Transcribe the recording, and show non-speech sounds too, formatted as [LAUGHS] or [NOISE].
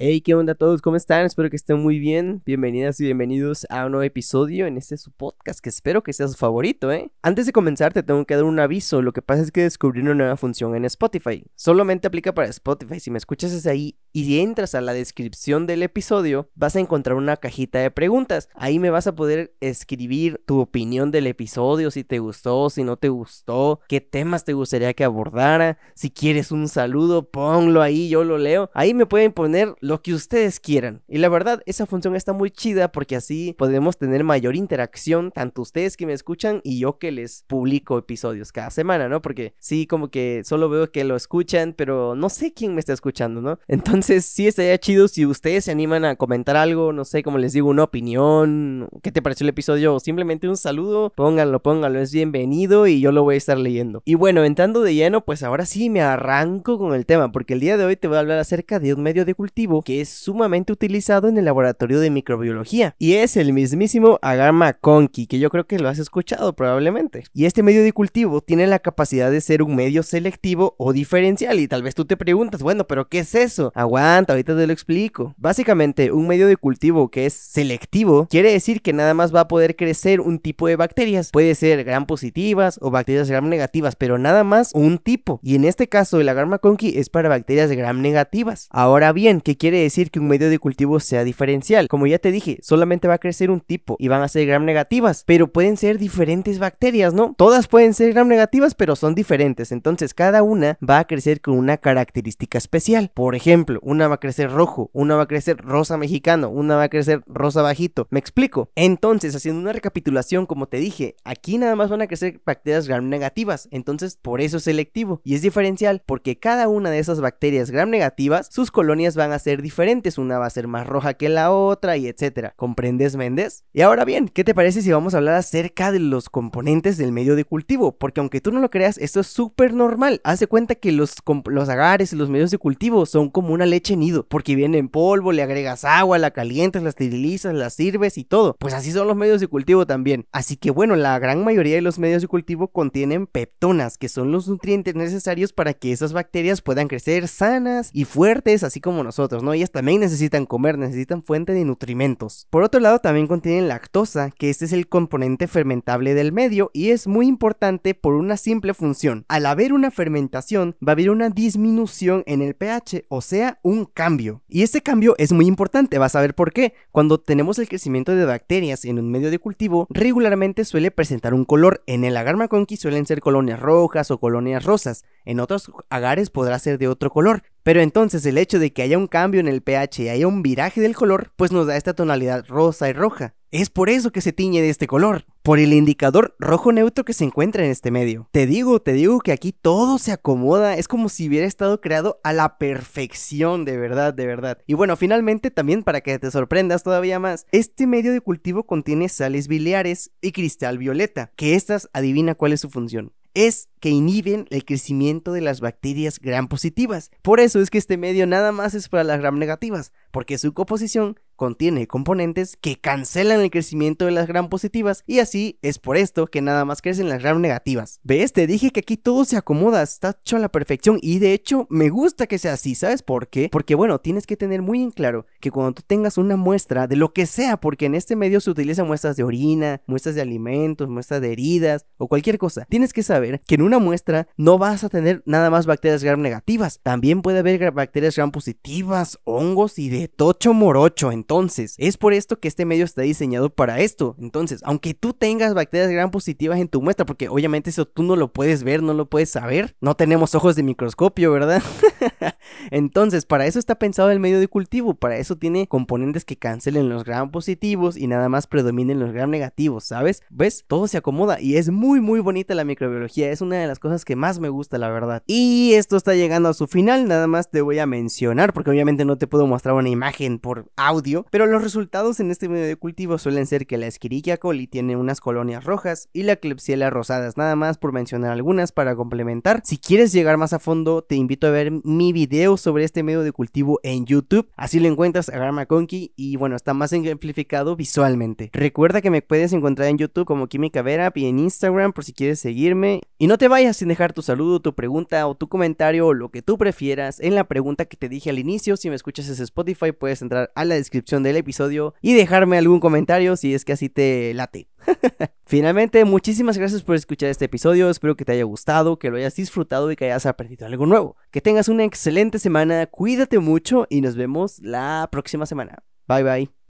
Hey, ¿qué onda a todos? ¿Cómo están? Espero que estén muy bien. Bienvenidas y bienvenidos a un nuevo episodio en este su podcast que espero que sea su favorito, ¿eh? Antes de comenzar te tengo que dar un aviso. Lo que pasa es que descubrí una nueva función en Spotify. Solamente aplica para Spotify. Si me escuchas desde ahí y si entras a la descripción del episodio, vas a encontrar una cajita de preguntas. Ahí me vas a poder escribir tu opinión del episodio, si te gustó, si no te gustó, qué temas te gustaría que abordara. Si quieres un saludo, ponlo ahí, yo lo leo. Ahí me pueden poner lo que ustedes quieran. Y la verdad, esa función está muy chida porque así podemos tener mayor interacción, tanto ustedes que me escuchan y yo que les publico episodios cada semana, ¿no? Porque sí, como que solo veo que lo escuchan, pero no sé quién me está escuchando, ¿no? [LAUGHS] Entonces, sí estaría chido si ustedes se animan a comentar algo, no sé, como les digo, una opinión, qué te pareció el episodio o simplemente un saludo, pónganlo, pónganlo, es bienvenido y yo lo voy a estar leyendo. Y bueno, entrando de lleno, pues ahora sí me arranco con el tema, porque el día de hoy te voy a hablar acerca de un medio de cultivo que es sumamente utilizado en el laboratorio de microbiología y es el mismísimo agar conqui, que yo creo que lo has escuchado probablemente. Y este medio de cultivo tiene la capacidad de ser un medio selectivo o diferencial y tal vez tú te preguntas, bueno, pero ¿qué es eso? Aguanta, ahorita te lo explico. Básicamente, un medio de cultivo que es selectivo quiere decir que nada más va a poder crecer un tipo de bacterias. Puede ser gram positivas o bacterias gram negativas, pero nada más un tipo. Y en este caso, el agar conqui es para bacterias gram negativas. Ahora bien, ¿qué quiere decir que un medio de cultivo sea diferencial. Como ya te dije, solamente va a crecer un tipo y van a ser gram negativas, pero pueden ser diferentes bacterias, ¿no? Todas pueden ser gram negativas, pero son diferentes. Entonces, cada una va a crecer con una característica especial. Por ejemplo, una va a crecer rojo, una va a crecer rosa mexicano, una va a crecer rosa bajito. ¿Me explico? Entonces, haciendo una recapitulación, como te dije, aquí nada más van a crecer bacterias gram negativas. Entonces, por eso es selectivo. Y es diferencial porque cada una de esas bacterias gram negativas, sus colonias van a ser diferentes, una va a ser más roja que la otra y etcétera. ¿Comprendes, Méndez? Y ahora bien, ¿qué te parece si vamos a hablar acerca de los componentes del medio de cultivo? Porque aunque tú no lo creas, esto es súper normal. Hace cuenta que los, los agares y los medios de cultivo son como una leche nido, porque viene en polvo, le agregas agua, la calientas, la esterilizas, la sirves y todo. Pues así son los medios de cultivo también. Así que bueno, la gran mayoría de los medios de cultivo contienen peptonas, que son los nutrientes necesarios para que esas bacterias puedan crecer sanas y fuertes, así como nosotros, ¿no? Ellas también necesitan comer, necesitan fuente de nutrimentos. Por otro lado, también contienen lactosa, que este es el componente fermentable del medio y es muy importante por una simple función. Al haber una fermentación, va a haber una disminución en el pH, o sea, un cambio. Y este cambio es muy importante, vas a ver por qué. Cuando tenemos el crecimiento de bacterias en un medio de cultivo, regularmente suele presentar un color. En el agar maconqui suelen ser colonias rojas o colonias rosas. En otros agares podrá ser de otro color. Pero entonces el hecho de que haya un cambio en el pH y haya un viraje del color, pues nos da esta tonalidad rosa y roja. Es por eso que se tiñe de este color, por el indicador rojo neutro que se encuentra en este medio. Te digo, te digo que aquí todo se acomoda, es como si hubiera estado creado a la perfección, de verdad, de verdad. Y bueno, finalmente también para que te sorprendas todavía más, este medio de cultivo contiene sales biliares y cristal violeta, que estas adivina cuál es su función es que inhiben el crecimiento de las bacterias gram positivas. Por eso es que este medio nada más es para las gram negativas, porque su composición contiene componentes que cancelan el crecimiento de las gram positivas y así es por esto que nada más crecen las gram negativas. ¿Ves? Te dije que aquí todo se acomoda, está hecho a la perfección y de hecho me gusta que sea así, ¿sabes por qué? Porque bueno, tienes que tener muy en claro que cuando tú tengas una muestra de lo que sea, porque en este medio se utilizan muestras de orina, muestras de alimentos, muestras de heridas o cualquier cosa, tienes que saber que en una muestra no vas a tener nada más bacterias gram negativas, también puede haber bacterias gram positivas, hongos y de tocho morocho. Entonces, es por esto que este medio está diseñado para esto. Entonces, aunque tú tengas bacterias gram positivas en tu muestra, porque obviamente eso tú no lo puedes ver, no lo puedes saber, no tenemos ojos de microscopio, ¿verdad? [LAUGHS] Entonces, para eso está pensado el medio de cultivo, para eso tiene componentes que cancelen los gram positivos y nada más predominen los gram negativos, ¿sabes? ¿Ves? Todo se acomoda y es muy muy bonita la microbiología, es una de las cosas que más me gusta, la verdad. Y esto está llegando a su final, nada más te voy a mencionar, porque obviamente no te puedo mostrar una imagen por audio, pero los resultados en este medio de cultivo suelen ser que la Escherichia coli tiene unas colonias rojas y la Klebsiella rosadas, nada más por mencionar algunas para complementar. Si quieres llegar más a fondo, te invito a ver mi video sobre este medio de cultivo en YouTube, así lo encuentras a Garma Conky y bueno, está más ejemplificado visualmente. Recuerda que me puedes encontrar en YouTube como Química Vera y en Instagram por si quieres seguirme. Y no te vayas sin dejar tu saludo, tu pregunta o tu comentario o lo que tú prefieras en la pregunta que te dije al inicio. Si me escuchas desde Spotify, puedes entrar a la descripción del episodio y dejarme algún comentario si es que así te late. [LAUGHS] Finalmente, muchísimas gracias por escuchar este episodio. Espero que te haya gustado, que lo hayas disfrutado y que hayas aprendido algo nuevo. Que tengas una excelente semana, cuídate mucho y nos vemos la próxima semana. Bye bye.